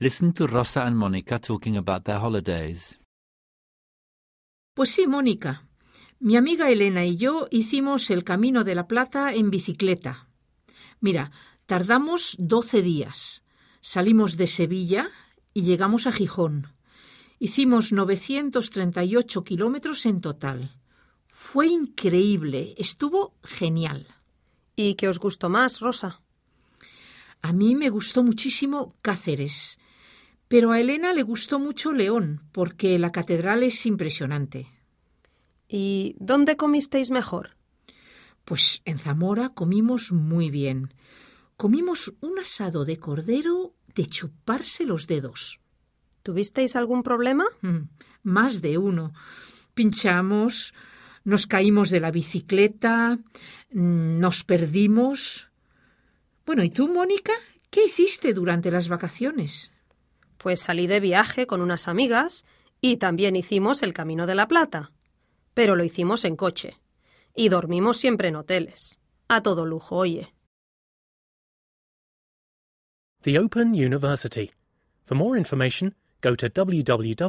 Listen to Rosa and Monica talking about their holidays. Pues sí, Mónica. Mi amiga Elena y yo hicimos el Camino de la Plata en bicicleta. Mira, tardamos doce días. Salimos de Sevilla y llegamos a Gijón. Hicimos 938 kilómetros en total. Fue increíble, estuvo genial. ¿Y qué os gustó más, Rosa? A mí me gustó muchísimo Cáceres, pero a Elena le gustó mucho León, porque la catedral es impresionante. ¿Y dónde comisteis mejor? Pues en Zamora comimos muy bien. Comimos un asado de cordero de chuparse los dedos. ¿Tuvisteis algún problema? Mm, Más de uno. Pinchamos, nos caímos de la bicicleta, mm, nos perdimos. Bueno, ¿y tú, Mónica? ¿Qué hiciste durante las vacaciones? Pues salí de viaje con unas amigas y también hicimos el Camino de la Plata. Pero lo hicimos en coche. Y dormimos siempre en hoteles. A todo lujo, oye. The Open University. For more information, go to www.open.edu.